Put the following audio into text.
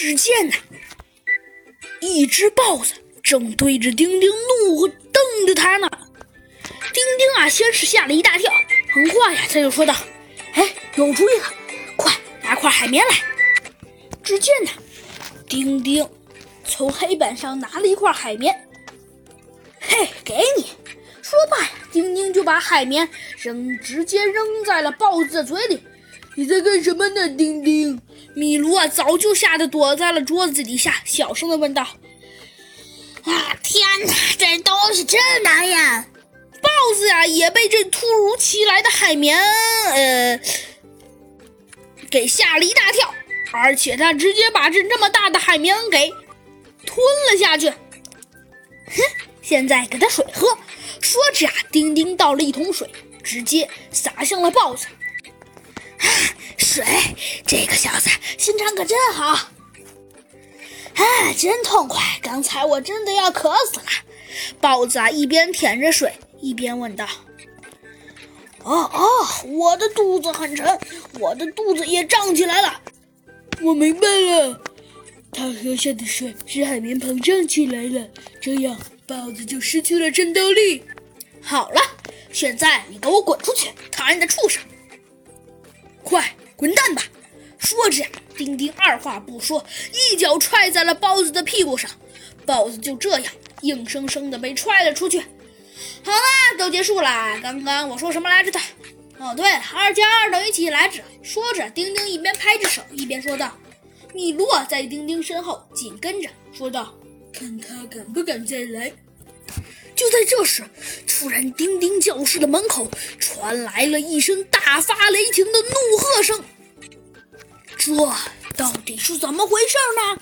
只见呐，一只豹子正对着丁丁怒瞪着他呢。丁丁啊，先是吓了一大跳，很快呀，他就说道：“哎，有主意了，快拿块海绵来。”只见呐，丁丁从黑板上拿了一块海绵，嘿，给你。说罢呀，丁丁就把海绵扔，直接扔在了豹子的嘴里。你在干什么呢，丁丁？米卢啊，早就吓得躲在了桌子底下，小声的问道：“啊，天哪，这东西真难呀！”豹子呀，也被这突如其来的海绵，呃，给吓了一大跳，而且他直接把这这么大的海绵给吞了下去。哼，现在给他水喝。说着啊，丁丁倒了一桶水，直接洒向了豹子。水，这个小子心肠可真好。啊，真痛快！刚才我真的要渴死了。豹子啊，一边舔着水，一边问道：“哦哦，我的肚子很沉，我的肚子也胀起来了。我明白了，他喝下的水是海绵膨胀起来了，这样豹子就失去了战斗力。好了，现在你给我滚出去，讨厌的畜生！快！”滚蛋吧！说着，丁丁二话不说，一脚踹在了豹子的屁股上，豹子就这样硬生生的被踹了出去。好啦，都结束了。刚刚我说什么来着的？哦，对了，二加二等于几来着？说着，丁丁一边拍着手，一边说道。米洛在丁丁身后紧跟着说道：“看他敢不敢再来。”就在这时，突然，丁丁教室的门口传来了一声大发雷霆的怒喝声。这到底是怎么回事呢？